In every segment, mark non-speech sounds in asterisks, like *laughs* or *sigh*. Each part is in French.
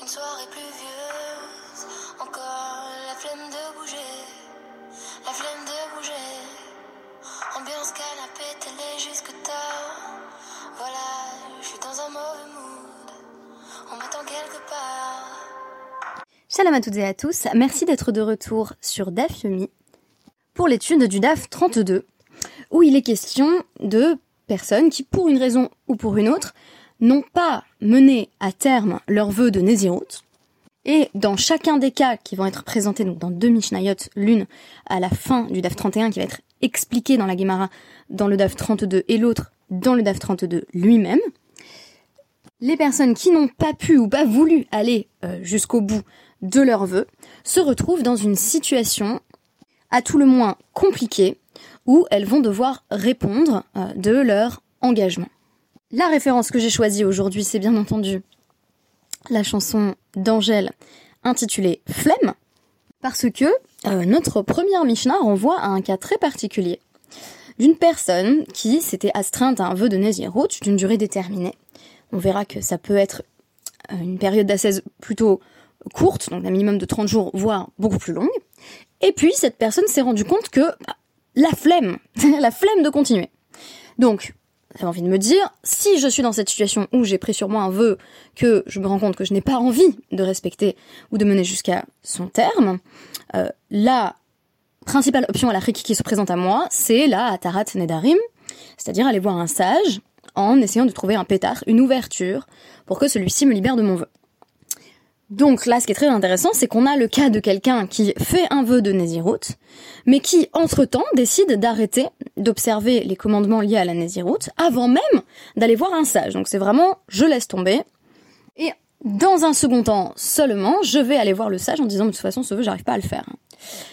Une soirée pluvieuse, encore la flemme de bouger, la flemme de bouger. Ambiance canapé, télé jusque tard. Voilà, je suis dans un mauvais mood. On m'attend quelque part. Shalom à toutes et à tous, merci d'être de retour sur DAF Yomi pour l'étude du DAF 32, où il est question de personnes qui, pour une raison ou pour une autre, n'ont pas mené à terme leur vœu de Nézirut. Et dans chacun des cas qui vont être présentés donc dans deux Mishnayot, l'une à la fin du DAF 31 qui va être expliquée dans la Gemara dans le DAF 32 et l'autre dans le DAF 32 lui-même, les personnes qui n'ont pas pu ou pas voulu aller euh, jusqu'au bout de leur vœu se retrouvent dans une situation à tout le moins compliquée où elles vont devoir répondre euh, de leur engagement. La référence que j'ai choisie aujourd'hui, c'est bien entendu la chanson d'Angèle intitulée Flemme, parce que euh, notre première Mishnah renvoie à un cas très particulier d'une personne qui s'était astreinte à un vœu de Nézirut d'une durée déterminée. On verra que ça peut être euh, une période d'assaise plutôt courte, donc un minimum de 30 jours, voire beaucoup plus longue. Et puis, cette personne s'est rendue compte que bah, la flemme, *laughs* la flemme de continuer. Donc, j'avais envie de me dire, si je suis dans cette situation où j'ai pris sur moi un vœu que je me rends compte que je n'ai pas envie de respecter ou de mener jusqu'à son terme, euh, la principale option à la qui se présente à moi, c'est la Atarat Nedarim, c'est-à-dire aller voir un sage en essayant de trouver un pétard, une ouverture, pour que celui-ci me libère de mon vœu. Donc là, ce qui est très intéressant, c'est qu'on a le cas de quelqu'un qui fait un vœu de Nézirut, mais qui, entre-temps, décide d'arrêter d'observer les commandements liés à la Nézirut avant même d'aller voir un sage. Donc c'est vraiment, je laisse tomber. Et dans un second temps seulement, je vais aller voir le sage en disant, de toute façon, ce vœu, j'arrive pas à le faire.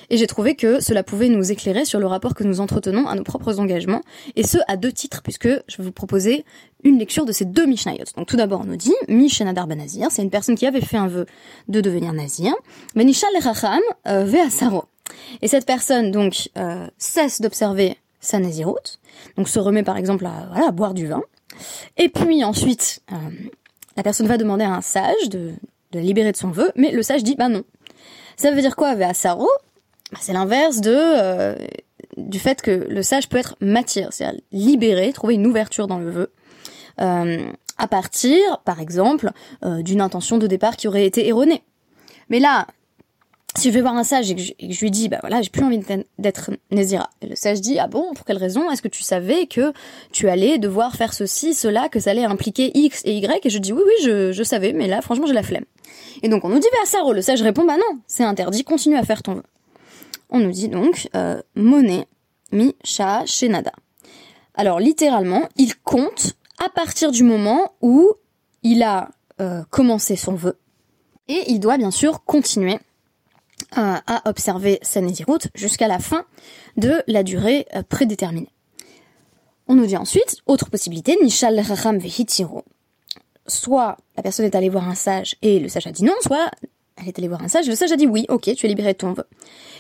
Et j'ai trouvé que cela pouvait nous éclairer sur le rapport que nous entretenons à nos propres engagements, et ce à deux titres, puisque je vais vous proposer une lecture de ces deux Mishnayot. Donc tout d'abord, on nous dit, Mishenadar ben Nazir, c'est une personne qui avait fait un vœu de devenir nazir, Benishal Racham euh, Ve'asaro. Et cette personne, donc, euh, cesse d'observer sa naziroute, donc se remet par exemple à, voilà, boire du vin, et puis ensuite, euh, la personne va demander à un sage de, de la libérer de son vœu, mais le sage dit, bah non, ça veut dire quoi, Ve'asaro bah, C'est l'inverse de euh, du fait que le sage peut être matière, c'est-à-dire libérer, trouver une ouverture dans le vœu. Euh, à partir, par exemple, euh, d'une intention de départ qui aurait été erronée. Mais là, si je vais voir un sage et que je, lui dis, bah voilà, j'ai plus envie d'être Nézira. Et le sage dit, ah bon, pour quelle raison Est-ce que tu savais que tu allais devoir faire ceci, cela, que ça allait impliquer X et Y? Et je dis, oui, oui, je, savais, mais là, franchement, j'ai la flemme. Et donc on nous dit Versaro, le sage répond bah non, c'est interdit, continue à faire ton vœu. On nous dit donc euh, monnaie mi sha shenada. Alors littéralement, il compte à partir du moment où il a euh, commencé son vœu et il doit bien sûr continuer à observer sa Nézirut jusqu'à la fin de la durée euh, prédéterminée. On nous dit ensuite, autre possibilité, Nishal Racham Vehitiro soit la personne est allée voir un sage et le sage a dit non, soit elle est allée voir un sage, le sage a dit oui, ok, tu es libéré de ton vœu.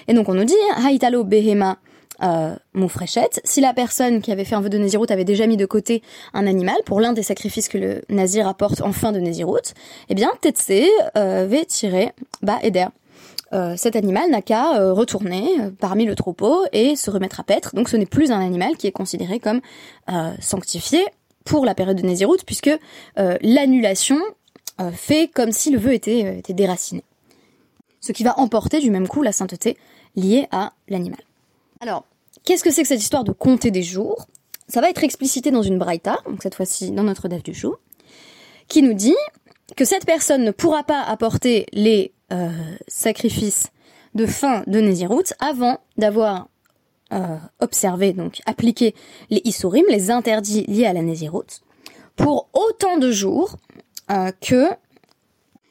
Et donc on nous dit, haitalo behema euh, moufrechette, si la personne qui avait fait un vœu de Nézirut avait déjà mis de côté un animal pour l'un des sacrifices que le Nazir apporte en fin de Nézirut, eh bien Tetse euh, va tirer bas eder. Euh, cet animal n'a qu'à euh, retourner euh, parmi le troupeau et se remettre à paître. Donc ce n'est plus un animal qui est considéré comme sanctifié pour la période de Nézirut, puisque l'annulation fait comme si le vœu était, était déraciné. Ce qui va emporter du même coup la sainteté liée à l'animal. Alors, qu'est-ce que c'est que cette histoire de compter des jours? Ça va être explicité dans une braïta, donc cette fois-ci dans notre daf du jour, qui nous dit que cette personne ne pourra pas apporter les sacrifices de fin de Nézirut avant d'avoir euh, observer, donc appliquer les isurim, les interdits liés à la Nézirut, pour autant de jours euh, que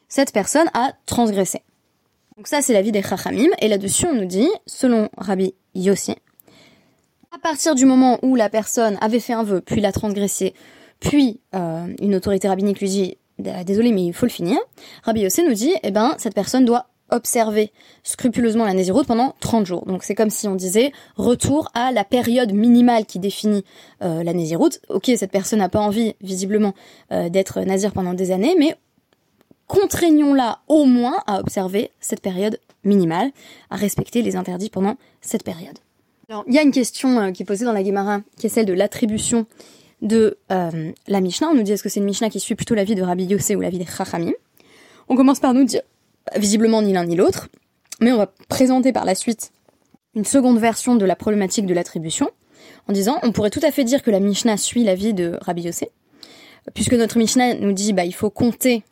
cette personne a transgressé. Donc ça, c'est l'avis des Chachamim, et là-dessus, on nous dit, selon Rabbi Yossi, à partir du moment où la personne avait fait un vœu, puis l'a transgressé, puis euh, une autorité rabbinique lui dit, désolé, mais il faut le finir, Rabbi Yossi nous dit, eh ben, cette personne doit observer scrupuleusement la Nézirut pendant 30 jours. Donc c'est comme si on disait retour à la période minimale qui définit euh, la Nézirut. Ok, cette personne n'a pas envie, visiblement, euh, d'être nazir pendant des années, mais contraignons-la au moins à observer cette période minimale, à respecter les interdits pendant cette période. Alors, il y a une question euh, qui est posée dans la Gemara, qui est celle de l'attribution de euh, la Mishnah. On nous dit est-ce que c'est une Mishnah qui suit plutôt la vie de Rabbi Yossé ou la vie des Chachamim? On commence par nous dire visiblement ni l'un ni l'autre, mais on va présenter par la suite une seconde version de la problématique de l'attribution, en disant on pourrait tout à fait dire que la Mishnah suit la vie de Rabbi Yossé, puisque notre Mishnah nous dit bah il faut compter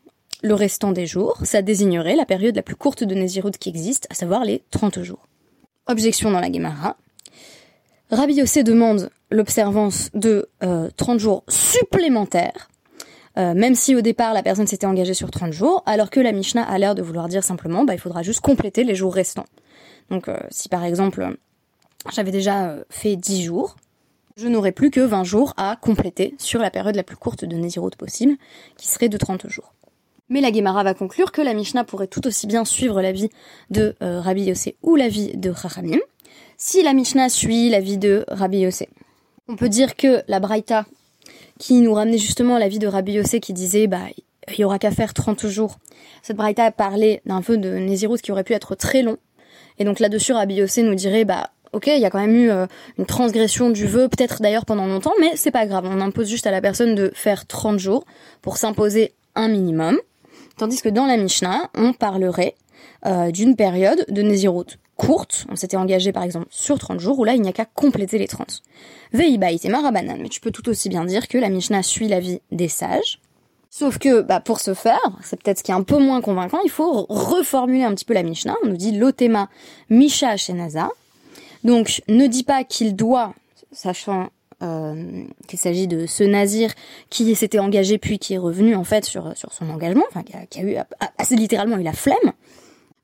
le restant des jours, ça désignerait la période la plus courte de Nézirut qui existe, à savoir les 30 jours. Objection dans la Gemara. Rabbi Yossé demande l'observance de 30 euh, jours supplémentaires, euh, même si au départ la personne s'était engagée sur 30 jours, alors que la Mishnah a l'air de vouloir dire simplement bah, il faudra juste compléter les jours restants. Donc euh, si par exemple j'avais déjà fait 10 jours, je n'aurais plus que 20 jours à compléter sur la période la plus courte de Nézirut possible, qui serait de 30 jours. Mais la Gemara va conclure que la Mishnah pourrait tout aussi bien suivre l'avis de euh, Rabbi Yossé ou l'avis de Chachamim, si la Mishnah suit l'avis de Rabbi Yossé. On peut dire que la Braïta, qui nous ramenait justement l'avis de Rabbi Yossé qui disait bah il y aura qu'à faire 30 jours. Cette Braïta parlait d'un vœu de Nézirut qui aurait pu être très long. Et donc là-dessus, Rabbi Yossé nous dirait bah ok, il y a quand même eu euh, une transgression du vœu, peut-être d'ailleurs pendant longtemps, mais c'est pas grave. On impose juste à la personne de faire 30 jours pour s'imposer un minimum. Tandis que dans la Mishnah, on parlerait euh, d'une période de Nézirut On s'était engagé par exemple sur 30 jours où là il n'y a qu'à compléter les 30. Veiba et marabanan. Mais tu peux tout aussi bien dire que la Mishnah suit la vie des sages. Sauf que, bah, pour ce faire, c'est peut-être ce qui est un peu moins convaincant, il faut reformuler un petit peu la Mishnah. On nous dit l'otema Misha Shenaza. Donc, ne dis pas qu'il doit, sachant euh, qu'il s'agit de ce nazir qui s'était engagé puis qui est revenu en fait sur, son engagement, enfin qui a eu assez littéralement eu la flemme.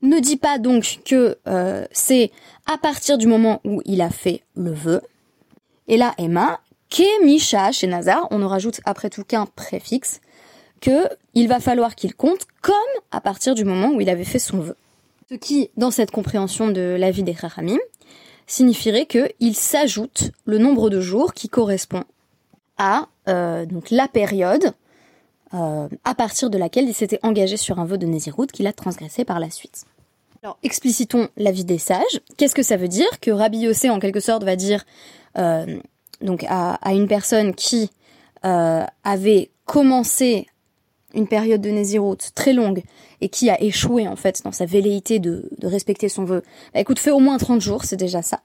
Ne dis pas donc que euh, c'est à partir du moment où il a fait le vœu. Et là, Emma, Kemisha chez Nazar, on ne rajoute après tout qu'un préfixe, que il va falloir qu'il compte comme à partir du moment où il avait fait son vœu. Ce qui, dans cette compréhension de la vie des Chachamim, signifierait qu'il s'ajoute le nombre de jours qui correspond à euh, donc la période euh, à partir de laquelle il s'était engagé sur un vœu de Nézirut qu'il a transgressé par la suite. Alors, explicitons l'avis des sages. Qu'est-ce que ça veut dire Que Rabbi Yossé, en quelque sorte, va dire euh, donc à, à, une personne qui avait commencé une période de Nézirut très longue et qui a échoué en fait dans sa velléité de, respecter son vœu, bah, écoute, fais au moins 30 jours, c'est déjà ça.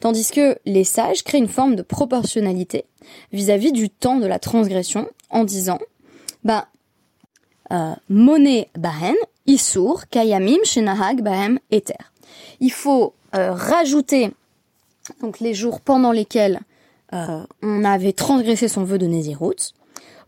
Tandis que les sages créent une forme de proportionnalité vis-à-vis du temps de la transgression en disant, bah, euh, moné bahen, isur, kayamim, shenahag, bahem, ether. Il faut euh, rajouter donc les jours pendant lesquels euh, on avait transgressé son vœu de Nézirut,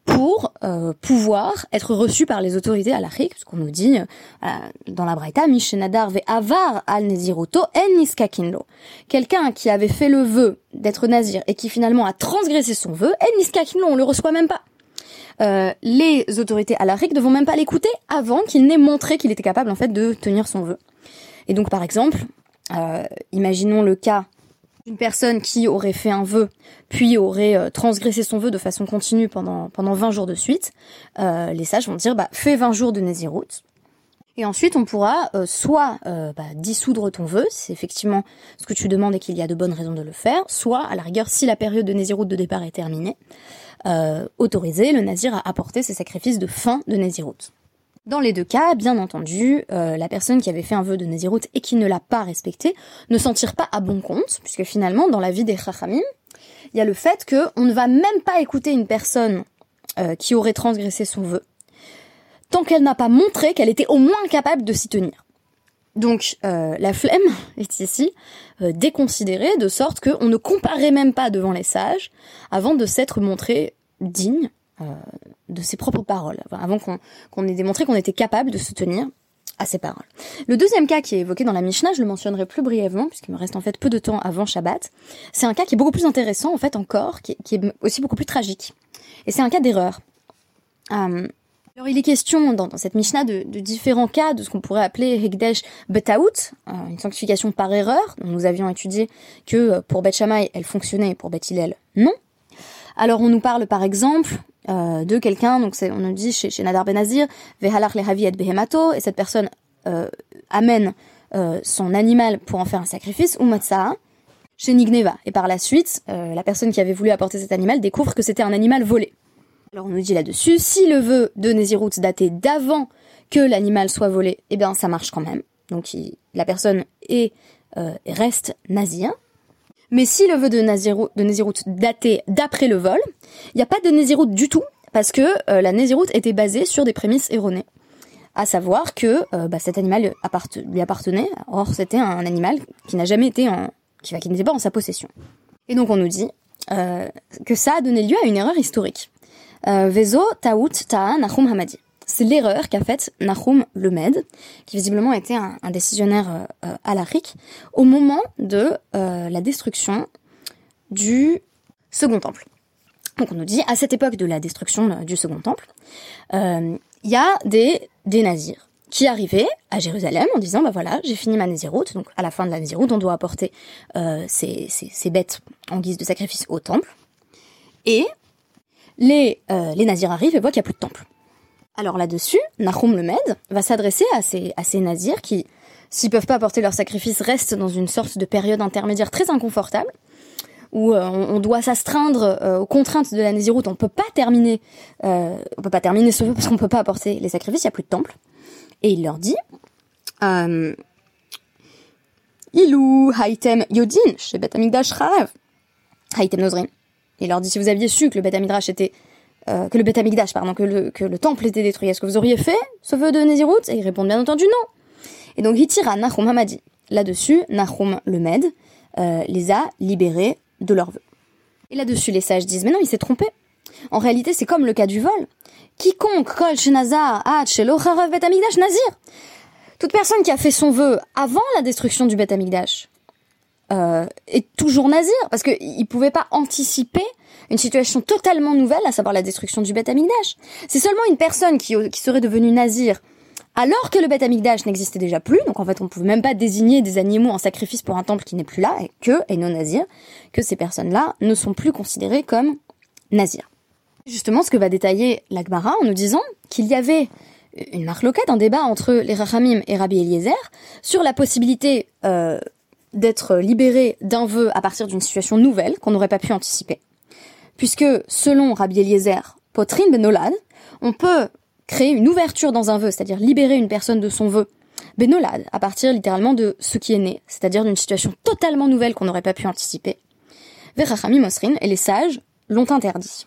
pour euh, pouvoir être reçu par les autorités à l'Afrique, parce qu'on nous dit euh, dans la Braïta, Mishenadar ve avar al neziroto en niskakinlo. Quelqu'un qui avait fait le vœu d'être nazir et qui finalement a transgressé son vœu, en niskakinlo, on le reçoit même pas. Euh, les autorités à l'Afrique ne vont même pas l'écouter avant qu'il n'ait montré qu'il était capable en fait de tenir son vœu. Et donc par exemple, imaginons le cas une personne qui aurait fait un vœu, puis aurait euh, transgressé son vœu de façon continue pendant, pendant 20 jours de suite, euh, les sages vont dire, bah, fais 20 jours de Nézirut. Et ensuite, on pourra euh, soit bah, dissoudre ton vœu, c'est effectivement ce que tu demandes et qu'il y a de bonnes raisons de le faire, soit, à la rigueur, si la période de Nézirut de départ est terminée, autoriser le Nazir à apporter ses sacrifices de fin de Nézirut. Dans les deux cas, bien entendu, euh, la personne qui avait fait un vœu de Nézirut et qui ne l'a pas respecté ne s'en tire pas à bon compte, puisque finalement, dans la vie des Chachamim, il y a le fait qu'on ne va même pas écouter une personne euh, qui aurait transgressé son vœu, tant qu'elle n'a pas montré qu'elle était au moins capable de s'y tenir. Donc euh, la flemme *laughs* est ici déconsidérée, de sorte qu'on ne comparait même pas devant les sages avant de s'être montré digne euh, de ses propres paroles, avant qu'on ait démontré qu'on était capable de se tenir à ses paroles. Le deuxième cas qui est évoqué dans la Mishnah, je le mentionnerai plus brièvement, puisqu'il me reste en fait peu de temps avant Shabbat, c'est un cas qui est beaucoup plus intéressant en fait encore, qui, est aussi beaucoup plus tragique. Et c'est un cas d'erreur. Euh, alors il est question dans, cette Mishnah de, différents cas de ce qu'on pourrait appeler Hegdesh Betaout, euh, une sanctification par erreur, dont nous avions étudié que pour Bet Shammai elle fonctionnait et pour Bet Hillel non. Alors on nous parle par exemple euh, de quelqu'un, donc on nous dit chez, chez Nadar Benazir, lehavi et behemato, et cette personne euh, amène euh, son animal pour en faire un sacrifice, ou Matsa, chez Nigneva. Et par la suite, euh, la personne qui avait voulu apporter cet animal découvre que c'était un animal volé. Alors on nous dit là-dessus, si le vœu de Nézirut datait d'avant que l'animal soit volé, eh bien ça marche quand même. Donc la personne est euh, reste nazir. Mais si le vœu de Nézirut datait d'après le vol, il n'y a pas de Nézirut du tout, parce que euh, la Nézirut était basée sur des prémices erronées. À savoir que euh, bah, cet animal lui appartenait, or c'était un animal qui n'a jamais été en, qui, qui n'était pas en sa possession. Et donc on nous dit euh, que ça a donné lieu à une erreur historique. Euh, Vezo Taout Ta'a Nahum Hamadi. C'est l'erreur qu'a faite Nahum Lemed, qui visiblement était un, un décisionnaire euh, euh, au moment de euh, la destruction du Second Temple. Donc on nous dit, à cette époque de la destruction euh, du Second Temple, il y a des, des nazirs qui arrivaient à Jérusalem en disant, bah voilà, j'ai fini ma naziroute, donc à la fin de la naziroute, on doit apporter ces, ces, ces bêtes en guise de sacrifice au temple. Et les, euh, les nazirs arrivent et voient qu'il n'y a plus de temple. Alors là-dessus, Nahum le Med va s'adresser à ces, à ces nazirs qui, s'ils peuvent pas apporter leur sacrifice, restent dans une sorte de période intermédiaire très inconfortable, où euh, on, doit s'astreindre euh, aux contraintes de la Néziroute. On peut pas terminer, euh, on peut pas terminer ce vœu parce qu'on peut pas apporter les sacrifices. Il y a plus de temple. Et il leur dit, euh, Ilou Haitem Yodin chez Bet Amikdash Charev Haitem Nozrin. Il leur dit si vous aviez su que le Bet Amikdash était euh, que le pardon, que le, temple était détruit, est-ce que vous auriez fait ce vœu de Nézirut? Et ils répondent bien entendu non. Et donc Hitira Nahum Hamadi. Là-dessus, Nahum le Med euh, les a libérés de leur vœu. Et là-dessus, les sages disent mais non, il s'est trompé. En réalité, c'est comme le cas du vol. Quiconque kol shenazar nazir. Toute personne qui a fait son vœu avant la destruction du Bet Amikdash euh, est toujours nazir parce que il pouvait pas anticiper une situation totalement nouvelle, à savoir la destruction du Beth Amikdash. C'est seulement une personne qui, qui serait devenue nazir alors que le Beth Amikdash n'existait déjà plus, donc en fait on pouvait même pas désigner des animaux en sacrifice pour un temple qui n'est plus là, et que, et non nazir, que ces personnes-là ne sont plus considérées comme nazirs. Justement, ce que va détailler l'Agmara en nous disant qu'il y avait une marloquette, un débat entre les Rachamim et Rabbi Eliezer sur la possibilité euh, d'être libéré d'un vœu à partir d'une situation nouvelle qu'on n'aurait pas pu anticiper. Puisque, selon Rabbi Eliezer, Potrin Benolad, on peut créer une ouverture dans un vœu, c'est-à-dire libérer une personne de son vœu, Benolad, à partir littéralement de ce qui est né, c'est-à-dire d'une situation totalement nouvelle qu'on n'aurait pas pu anticiper. Verachami Mosrin et les sages l'ont interdit.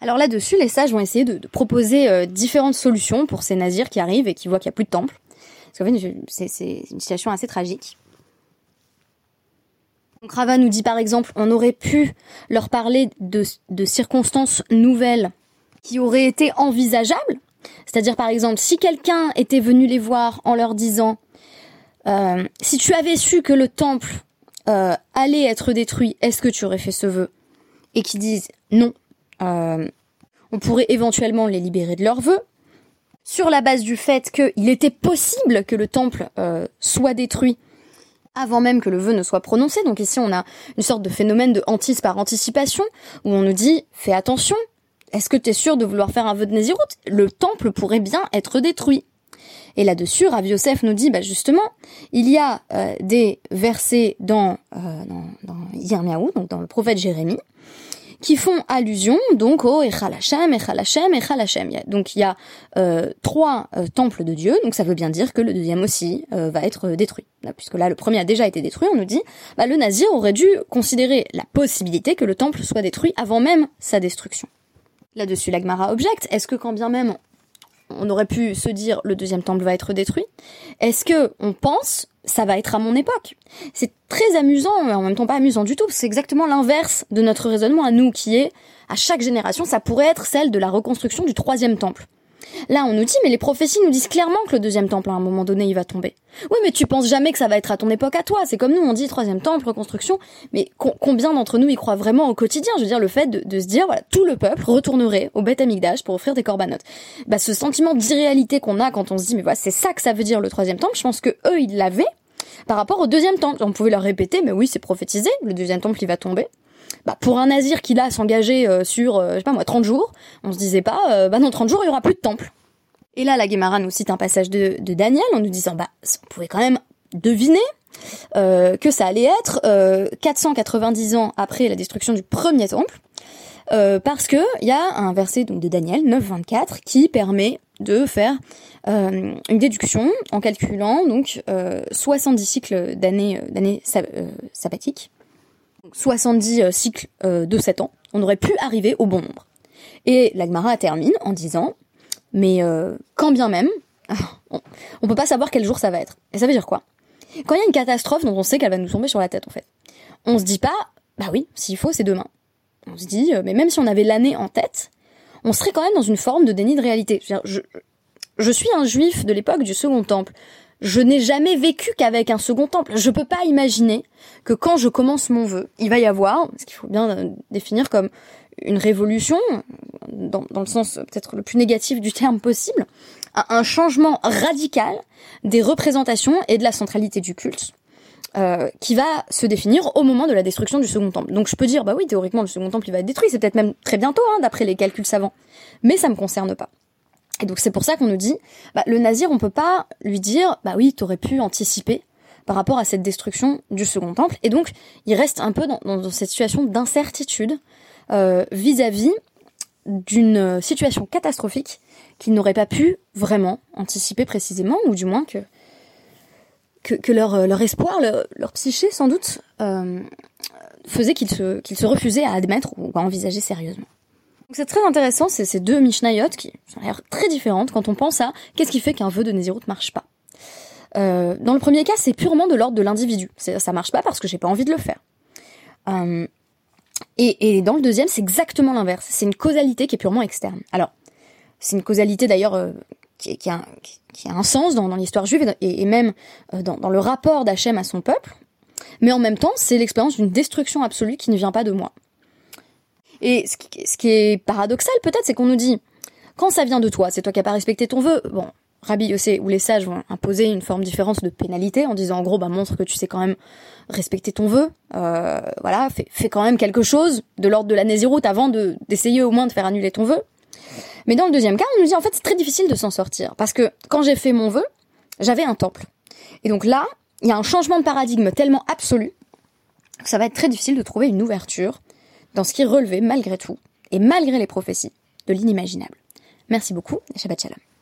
Alors là-dessus, les sages vont essayer de, proposer euh, différentes solutions pour ces nazirs qui arrivent et qui voient qu'il n'y a plus de temple. Parce qu'en fait, c'est une situation assez tragique. Donc Rava nous dit par exemple, on aurait pu leur parler de, circonstances nouvelles qui auraient été envisageables. C'est-à-dire par exemple, si quelqu'un était venu les voir en leur disant, euh, si tu avais su que le temple euh, allait être détruit, est-ce que tu aurais fait ce vœu? Et qui disent non, euh, on pourrait éventuellement les libérer de leur vœu, sur la base du fait qu'il était possible que le temple soit détruit avant même que le vœu ne soit prononcé. Donc ici, on a une sorte de phénomène de hantise par anticipation, où on nous dit, fais attention, est-ce que tu es sûr de vouloir faire un vœu de Nézirut? Le temple pourrait bien être détruit. Et là-dessus, Rav Yosef nous dit, bah justement, il y a euh, des versets dans, euh, dans, dans donc dans le prophète Jérémie, qui font allusion donc au Echal Hashem, Echal Hashem, Echal Donc il y a euh, trois euh, temples de Dieu, donc ça veut bien dire que le deuxième aussi euh, va être euh, détruit. Puisque là le premier a déjà été détruit, on nous dit, bah, le Nazir aurait dû considérer la possibilité que le temple soit détruit avant même sa destruction. Là-dessus, l'Agmara objecte, est-ce que quand bien même on aurait pu se dire le deuxième temple va être détruit, est-ce que on pense ça va être à mon époque? C'est très amusant, mais en même temps pas amusant du tout, c'est exactement l'inverse de notre raisonnement à nous, qui est à chaque génération, ça pourrait être celle de la reconstruction du troisième temple. Là, on nous dit, mais les prophéties nous disent clairement que le deuxième temple, à un moment donné, il va tomber. Oui, mais tu penses jamais que ça va être à ton époque à toi. C'est comme nous, on dit troisième temple, reconstruction. Mais co- combien d'entre nous y croient vraiment au quotidien? Je veux dire, le fait de, de se dire, voilà, tout le peuple retournerait au Beth Amikdash pour offrir des corbanotes. Bah, ce sentiment d'irréalité qu'on a quand on se dit, mais voilà, c'est ça que ça veut dire le troisième temple, je pense que eux, ils l'avaient par rapport au deuxième temple. On pouvait leur répéter, mais oui, c'est prophétisé, le deuxième temple, il va tomber. Bah, pour un nazir qui là s'engageait euh, sur, euh, je sais pas moi, 30 jours, on se disait pas, euh, bah non, 30 jours, il y aura plus de temple. Et là, la Guémara nous cite un passage de, Daniel en nous disant, bah, on pouvait quand même deviner que ça allait être 490 ans après la destruction du premier temple, parce que il y a un verset donc de Daniel 9.24 qui permet de faire une déduction en calculant donc 70 cycles d'années d'années sabbatiques 70 euh, cycles euh, de 7 ans, on aurait pu arriver au bon nombre. Et l'Agmara termine en disant, mais euh, quand bien même, *laughs* on, on peut pas savoir quel jour ça va être. Et ça veut dire quoi? Quand il y a une catastrophe dont on sait qu'elle va nous tomber sur la tête en fait, on se dit pas, bah oui, s'il faut, c'est demain. On se dit, mais même si on avait l'année en tête, on serait quand même dans une forme de déni de réalité. Je, je suis un juif de l'époque du Second Temple je n'ai jamais vécu qu'avec un second temple. Je peux pas imaginer que quand je commence mon vœu, il va y avoir, ce qu'il faut bien euh, définir comme une révolution, dans, le sens peut-être le plus négatif du terme possible, un changement radical des représentations et de la centralité du culte. Euh, qui va se définir au moment de la destruction du second temple. Donc je peux dire, bah oui, théoriquement, le second temple, il va être détruit, c'est peut-être même très bientôt, hein, d'après les calculs savants. Mais ça me concerne pas. Et donc c'est pour ça qu'on nous dit, bah, le nazir, on peut pas lui dire, bah oui, t'aurais pu anticiper par rapport à cette destruction du second temple. Et donc il reste un peu dans, cette situation d'incertitude euh, vis-à-vis d'une situation catastrophique qu'il n'aurait pas pu vraiment anticiper précisément, ou du moins que leur espoir, leur, psyché sans doute, euh, faisait qu'ils se, qu'ils se refusaient à admettre ou à envisager sérieusement. C'est très intéressant, c'est ces deux Mishnayot qui sont très différentes quand on pense à qu'est-ce qui fait qu'un vœu de Nézirut marche pas. Euh, dans le premier cas, c'est purement de l'ordre de l'individu. Ça marche pas parce que j'ai pas envie de le faire. Euh, et, dans le deuxième, c'est exactement l'inverse. C'est une causalité qui est purement externe. Alors, c'est une causalité d'ailleurs euh, qui, a, un sens dans, l'histoire juive et, même dans, dans, le rapport d'Hachem à son peuple. Mais en même temps, c'est l'expérience d'une destruction absolue qui ne vient pas de moi. Et ce qui, est paradoxal peut-être, c'est qu'on nous dit, quand ça vient de toi, c'est toi qui n'as pas respecté ton vœu, bon, Rabbi Yossé ou les sages vont imposer une forme différente de pénalité en disant en gros bah montre que tu sais quand même respecter ton vœu, euh, voilà, fais, quand même quelque chose de l'ordre de la Néziroute avant de d'essayer au moins de faire annuler ton vœu. Mais dans le deuxième cas, on nous dit en fait c'est très difficile de s'en sortir parce que quand j'ai fait mon vœu, j'avais un temple. Et donc là, il y a un changement de paradigme tellement absolu que ça va être très difficile de trouver une ouverture dans ce qui relevait malgré tout, et malgré les prophéties, de l'inimaginable. Merci beaucoup et Shabbat Shalom.